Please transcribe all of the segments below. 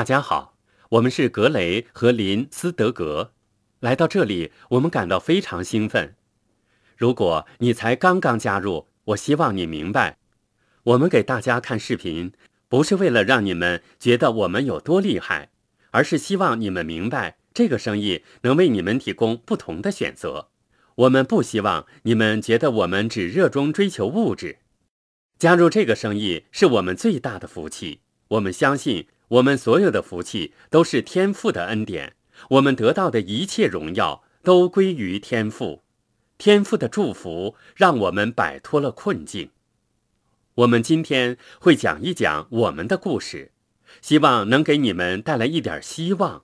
大家好，我们是格雷和林斯德格。来到这里，我们感到非常兴奋。如果你才刚刚加入，我希望你明白，我们给大家看视频，不是为了让你们觉得我们有多厉害，而是希望你们明白，这个生意能为你们提供不同的选择。我们不希望你们觉得我们只热衷追求物质。加入这个生意是我们最大的福气。我们相信。我们所有的福气都是天父的恩典，我们得到的一切荣耀都归于天父。天父的祝福让我们摆脱了困境。我们今天会讲一讲我们的故事，希望能给你们带来一点希望。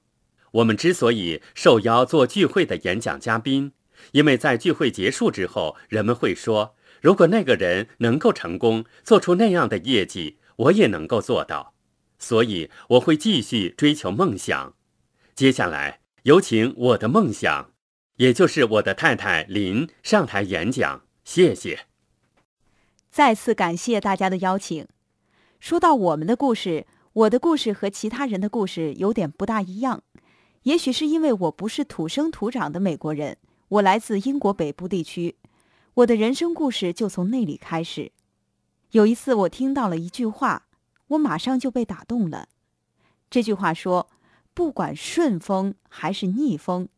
我们之所以受邀做聚会的演讲嘉宾，因为在聚会结束之后，人们会说：“如果那个人能够成功做出那样的业绩，我也能够做到。”所以我会继续追求梦想。接下来有请我的梦想，也就是我的太太林上台演讲。谢谢。再次感谢大家的邀请。说到我们的故事，我的故事和其他人的故事有点不大一样。也许是因为我不是土生土长的美国人，我来自英国北部地区，我的人生故事就从那里开始。有一次，我听到了一句话。我马上就被打动了。这句话说：“不管顺风还是逆风，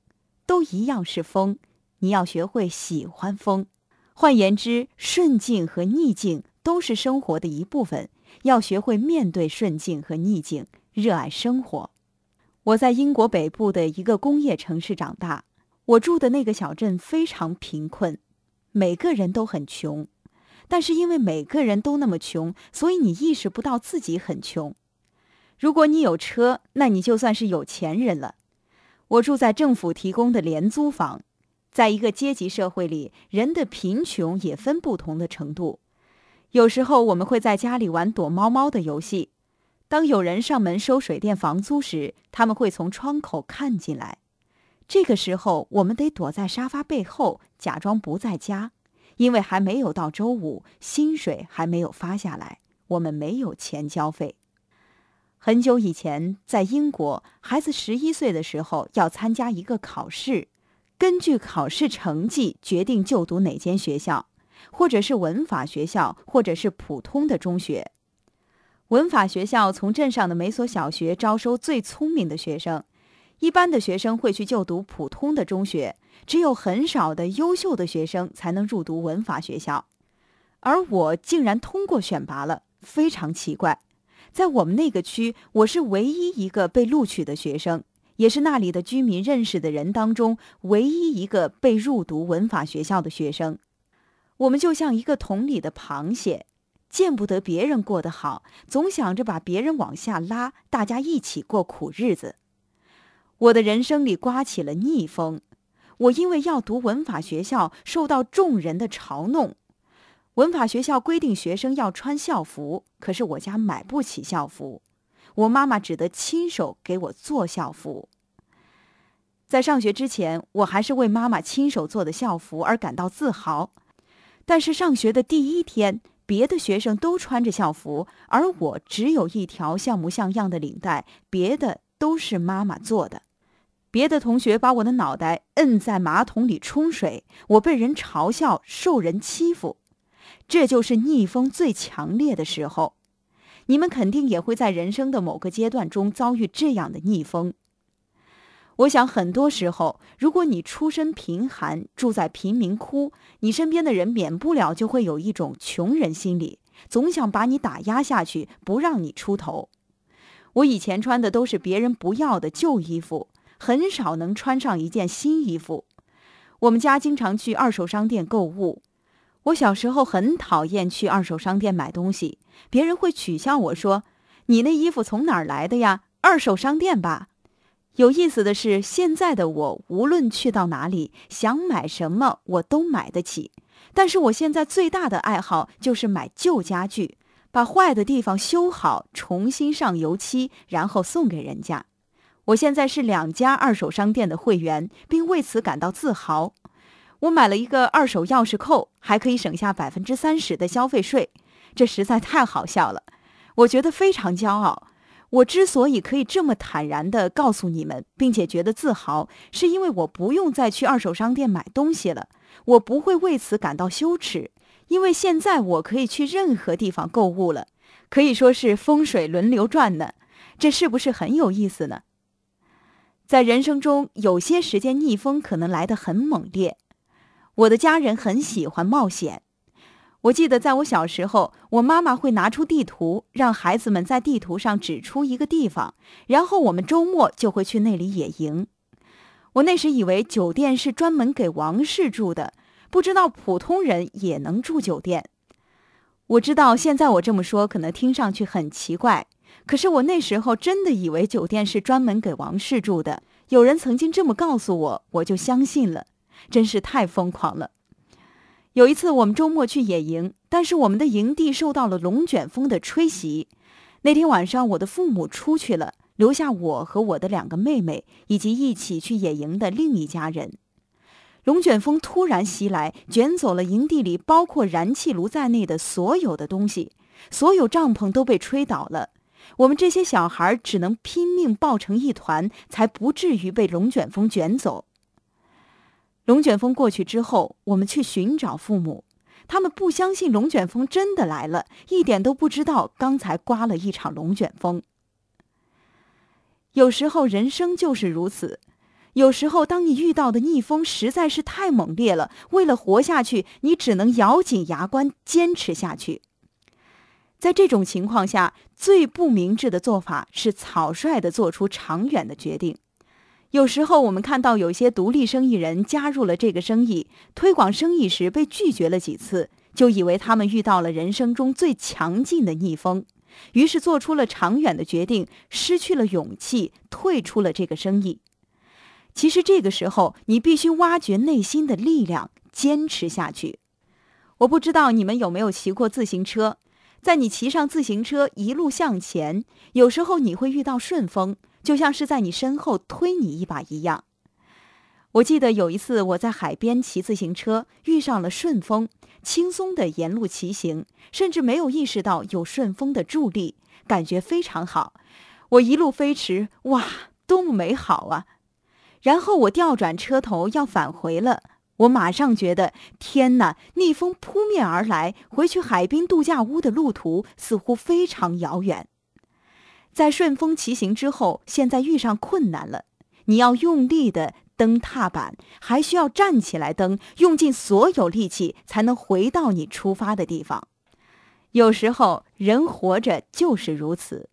都一样是风。你要学会喜欢风。换言之，顺境和逆境都是生活的一部分。要学会面对顺境和逆境，热爱生活。”我在英国北部的一个工业城市长大，我住的那个小镇非常贫困，每个人都很穷。但是因为每个人都那么穷，所以你意识不到自己很穷。如果你有车，那你就算是有钱人了。我住在政府提供的廉租房，在一个阶级社会里，人的贫穷也分不同的程度。有时候我们会在家里玩躲猫猫的游戏，当有人上门收水电房租时，他们会从窗口看进来。这个时候，我们得躲在沙发背后，假装不在家。因为还没有到周五，薪水还没有发下来，我们没有钱交费。很久以前，在英国，孩子十一岁的时候要参加一个考试，根据考试成绩决定就读哪间学校，或者是文法学校，或者是普通的中学。文法学校从镇上的每所小学招收最聪明的学生。一般的学生会去就读普通的中学，只有很少的优秀的学生才能入读文法学校，而我竟然通过选拔了，非常奇怪。在我们那个区，我是唯一一个被录取的学生，也是那里的居民认识的人当中唯一一个被入读文法学校的学生。我们就像一个桶里的螃蟹，见不得别人过得好，总想着把别人往下拉，大家一起过苦日子。我的人生里刮起了逆风，我因为要读文法学校，受到众人的嘲弄。文法学校规定学生要穿校服，可是我家买不起校服，我妈妈只得亲手给我做校服。在上学之前，我还是为妈妈亲手做的校服而感到自豪。但是上学的第一天，别的学生都穿着校服，而我只有一条像模像样的领带，别的都是妈妈做的。别的同学把我的脑袋摁在马桶里冲水，我被人嘲笑，受人欺负，这就是逆风最强烈的时候。你们肯定也会在人生的某个阶段中遭遇这样的逆风。我想，很多时候，如果你出身贫寒，住在贫民窟，你身边的人免不了就会有一种穷人心理，总想把你打压下去，不让你出头。我以前穿的都是别人不要的旧衣服。很少能穿上一件新衣服。我们家经常去二手商店购物。我小时候很讨厌去二手商店买东西，别人会取笑我说：“你那衣服从哪儿来的呀？二手商店吧。”有意思的是，现在的我无论去到哪里，想买什么我都买得起。但是我现在最大的爱好就是买旧家具，把坏的地方修好，重新上油漆，然后送给人家。我现在是两家二手商店的会员，并为此感到自豪。我买了一个二手钥匙扣，还可以省下百分之三十的消费税，这实在太好笑了。我觉得非常骄傲。我之所以可以这么坦然地告诉你们，并且觉得自豪，是因为我不用再去二手商店买东西了，我不会为此感到羞耻，因为现在我可以去任何地方购物了，可以说是风水轮流转呢。这是不是很有意思呢？在人生中，有些时间逆风可能来得很猛烈。我的家人很喜欢冒险。我记得在我小时候，我妈妈会拿出地图，让孩子们在地图上指出一个地方，然后我们周末就会去那里野营。我那时以为酒店是专门给王室住的，不知道普通人也能住酒店。我知道现在我这么说可能听上去很奇怪，可是我那时候真的以为酒店是专门给王室住的。有人曾经这么告诉我，我就相信了，真是太疯狂了。有一次，我们周末去野营，但是我们的营地受到了龙卷风的吹袭。那天晚上，我的父母出去了，留下我和我的两个妹妹以及一起去野营的另一家人。龙卷风突然袭来，卷走了营地里包括燃气炉在内的所有的东西，所有帐篷都被吹倒了。我们这些小孩只能拼命抱成一团，才不至于被龙卷风卷走。龙卷风过去之后，我们去寻找父母，他们不相信龙卷风真的来了，一点都不知道刚才刮了一场龙卷风。有时候人生就是如此，有时候当你遇到的逆风实在是太猛烈了，为了活下去，你只能咬紧牙关坚持下去。在这种情况下，最不明智的做法是草率的做出长远的决定。有时候，我们看到有些独立生意人加入了这个生意，推广生意时被拒绝了几次，就以为他们遇到了人生中最强劲的逆风，于是做出了长远的决定，失去了勇气，退出了这个生意。其实，这个时候你必须挖掘内心的力量，坚持下去。我不知道你们有没有骑过自行车，在你骑上自行车一路向前，有时候你会遇到顺风。就像是在你身后推你一把一样。我记得有一次我在海边骑自行车，遇上了顺风，轻松的沿路骑行，甚至没有意识到有顺风的助力，感觉非常好。我一路飞驰，哇，多么美好啊！然后我调转车头要返回了，我马上觉得天哪，逆风扑面而来，回去海滨度假屋的路途似乎非常遥远。在顺风骑行之后，现在遇上困难了，你要用力的蹬踏板，还需要站起来蹬，用尽所有力气才能回到你出发的地方。有时候人活着就是如此，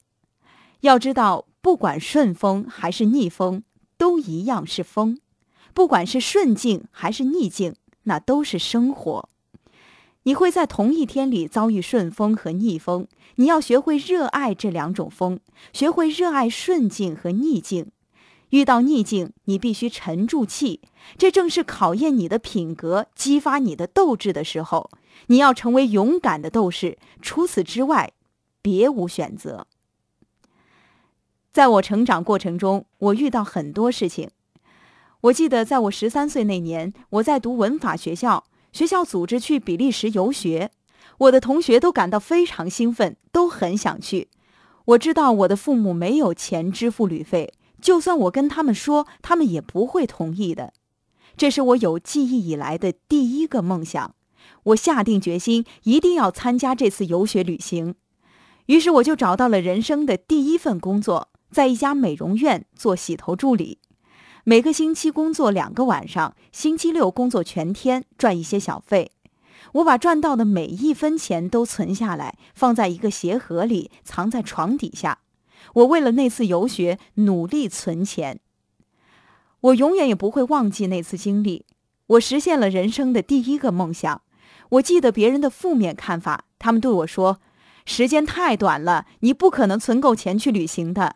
要知道，不管顺风还是逆风，都一样是风；不管是顺境还是逆境，那都是生活。你会在同一天里遭遇顺风和逆风，你要学会热爱这两种风，学会热爱顺境和逆境。遇到逆境，你必须沉住气，这正是考验你的品格、激发你的斗志的时候。你要成为勇敢的斗士，除此之外，别无选择。在我成长过程中，我遇到很多事情。我记得在我十三岁那年，我在读文法学校。学校组织去比利时游学，我的同学都感到非常兴奋，都很想去。我知道我的父母没有钱支付旅费，就算我跟他们说，他们也不会同意的。这是我有记忆以来的第一个梦想，我下定决心一定要参加这次游学旅行。于是我就找到了人生的第一份工作，在一家美容院做洗头助理。每个星期工作两个晚上，星期六工作全天，赚一些小费。我把赚到的每一分钱都存下来，放在一个鞋盒里，藏在床底下。我为了那次游学努力存钱。我永远也不会忘记那次经历。我实现了人生的第一个梦想。我记得别人的负面看法，他们对我说：“时间太短了，你不可能存够钱去旅行的。”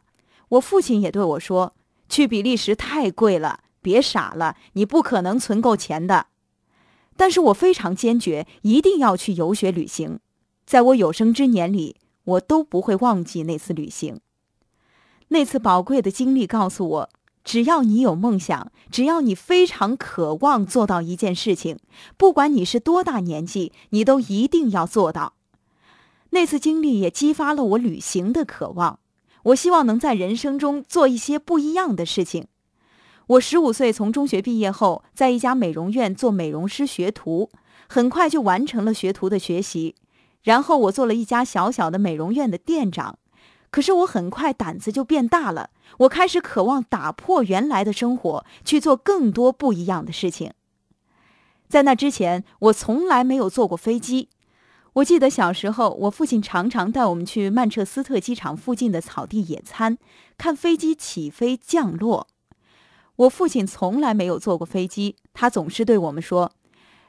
我父亲也对我说。去比利时太贵了，别傻了，你不可能存够钱的。但是我非常坚决，一定要去游学旅行。在我有生之年里，我都不会忘记那次旅行。那次宝贵的经历告诉我，只要你有梦想，只要你非常渴望做到一件事情，不管你是多大年纪，你都一定要做到。那次经历也激发了我旅行的渴望。我希望能在人生中做一些不一样的事情。我十五岁从中学毕业后，在一家美容院做美容师学徒，很快就完成了学徒的学习。然后我做了一家小小的美容院的店长。可是我很快胆子就变大了，我开始渴望打破原来的生活，去做更多不一样的事情。在那之前，我从来没有坐过飞机。我记得小时候，我父亲常常带我们去曼彻斯特机场附近的草地野餐，看飞机起飞降落。我父亲从来没有坐过飞机，他总是对我们说：“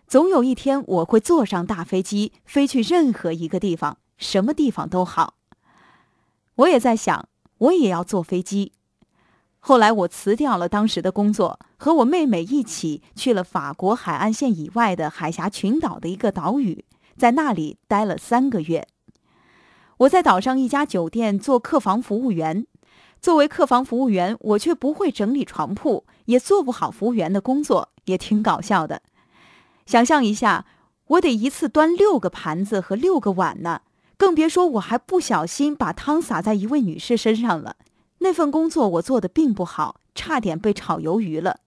总有一天我会坐上大飞机，飞去任何一个地方，什么地方都好。”我也在想，我也要坐飞机。后来我辞掉了当时的工作，和我妹妹一起去了法国海岸线以外的海峡群岛的一个岛屿，在那里待了三个月。我在岛上一家酒店做客房服务员。作为客房服务员，我却不会整理床铺，也做不好服务员的工作，也挺搞笑的。想象一下，我得一次端六个盘子和六个碗呢，更别说我还不小心把汤洒在一位女士身上了。那份工作我做的并不好，差点被炒鱿鱼了。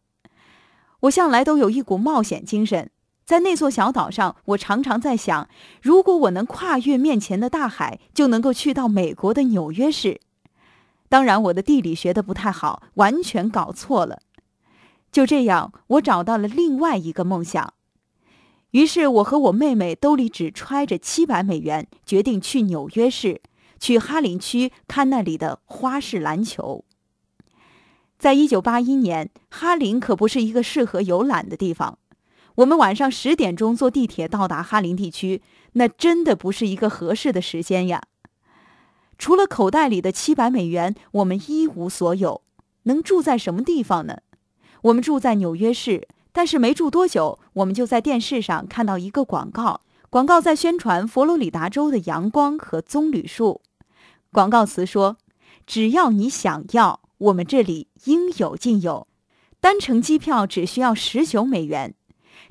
我向来都有一股冒险精神，在那座小岛上，我常常在想，如果我能跨越面前的大海，就能够去到美国的纽约市。当然，我的地理学的不太好，完全搞错了。就这样，我找到了另外一个梦想。于是，我和我妹妹兜里只揣着七百美元，决定去纽约市，去哈林区看那里的花式篮球。在一九八一年，哈林可不是一个适合游览的地方。我们晚上十点钟坐地铁到达哈林地区，那真的不是一个合适的时间呀。除了口袋里的七百美元，我们一无所有。能住在什么地方呢？我们住在纽约市，但是没住多久，我们就在电视上看到一个广告。广告在宣传佛罗里达州的阳光和棕榈树。广告词说：“只要你想要，我们这里应有尽有。单程机票只需要十九美元。”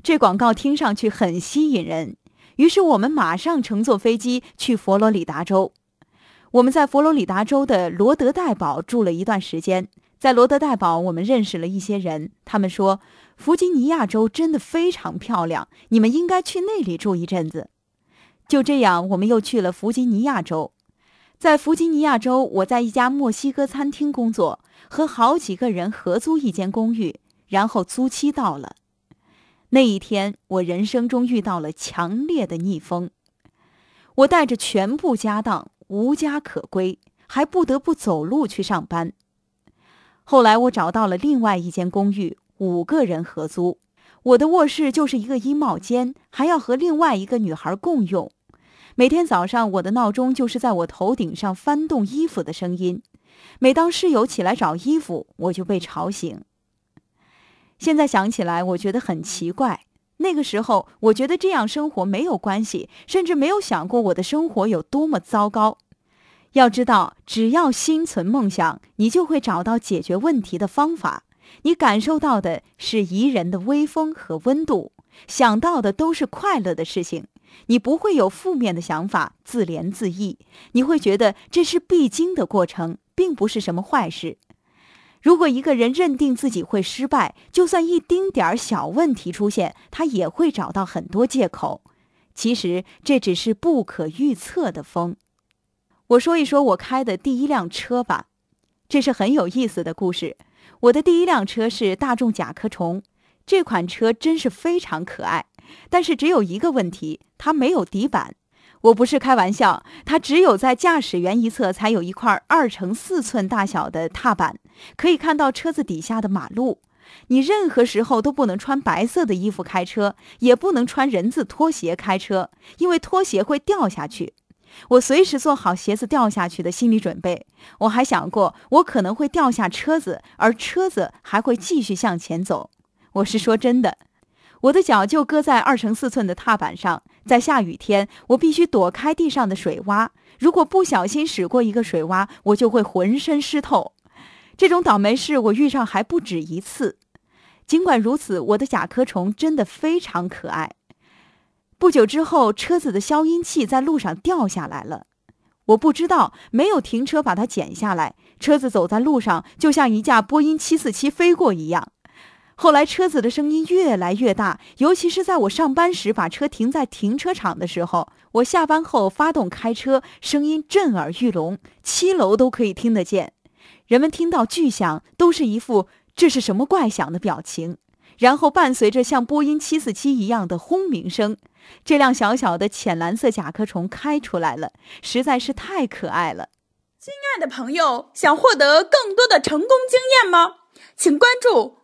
这广告听上去很吸引人，于是我们马上乘坐飞机去佛罗里达州。我们在佛罗里达州的罗德代堡住了一段时间，在罗德代堡，我们认识了一些人。他们说，弗吉尼亚州真的非常漂亮，你们应该去那里住一阵子。就这样，我们又去了弗吉尼亚州。在弗吉尼亚州，我在一家墨西哥餐厅工作，和好几个人合租一间公寓，然后租期到了。那一天，我人生中遇到了强烈的逆风。我带着全部家当。无家可归，还不得不走路去上班。后来我找到了另外一间公寓，五个人合租。我的卧室就是一个衣帽间，还要和另外一个女孩共用。每天早上，我的闹钟就是在我头顶上翻动衣服的声音。每当室友起来找衣服，我就被吵醒。现在想起来，我觉得很奇怪。那个时候，我觉得这样生活没有关系，甚至没有想过我的生活有多么糟糕。要知道，只要心存梦想，你就会找到解决问题的方法。你感受到的是宜人的微风和温度，想到的都是快乐的事情。你不会有负面的想法，自怜自艾。你会觉得这是必经的过程，并不是什么坏事。如果一个人认定自己会失败，就算一丁点儿小问题出现，他也会找到很多借口。其实这只是不可预测的风。我说一说我开的第一辆车吧，这是很有意思的故事。我的第一辆车是大众甲壳虫，这款车真是非常可爱，但是只有一个问题，它没有底板。我不是开玩笑，它只有在驾驶员一侧才有一块二乘四寸大小的踏板，可以看到车子底下的马路。你任何时候都不能穿白色的衣服开车，也不能穿人字拖鞋开车，因为拖鞋会掉下去。我随时做好鞋子掉下去的心理准备。我还想过，我可能会掉下车子，而车子还会继续向前走。我是说真的。我的脚就搁在二乘四寸的踏板上，在下雨天，我必须躲开地上的水洼。如果不小心驶过一个水洼，我就会浑身湿透。这种倒霉事我遇上还不止一次。尽管如此，我的甲壳虫真的非常可爱。不久之后，车子的消音器在路上掉下来了。我不知道，没有停车把它剪下来，车子走在路上就像一架波音七四七飞过一样。后来车子的声音越来越大，尤其是在我上班时把车停在停车场的时候，我下班后发动开车，声音震耳欲聋，七楼都可以听得见。人们听到巨响，都是一副这是什么怪响的表情，然后伴随着像波音七四七一样的轰鸣声。这辆小小的浅蓝色甲壳虫开出来了，实在是太可爱了。亲爱的朋友，想获得更多的成功经验吗？请关注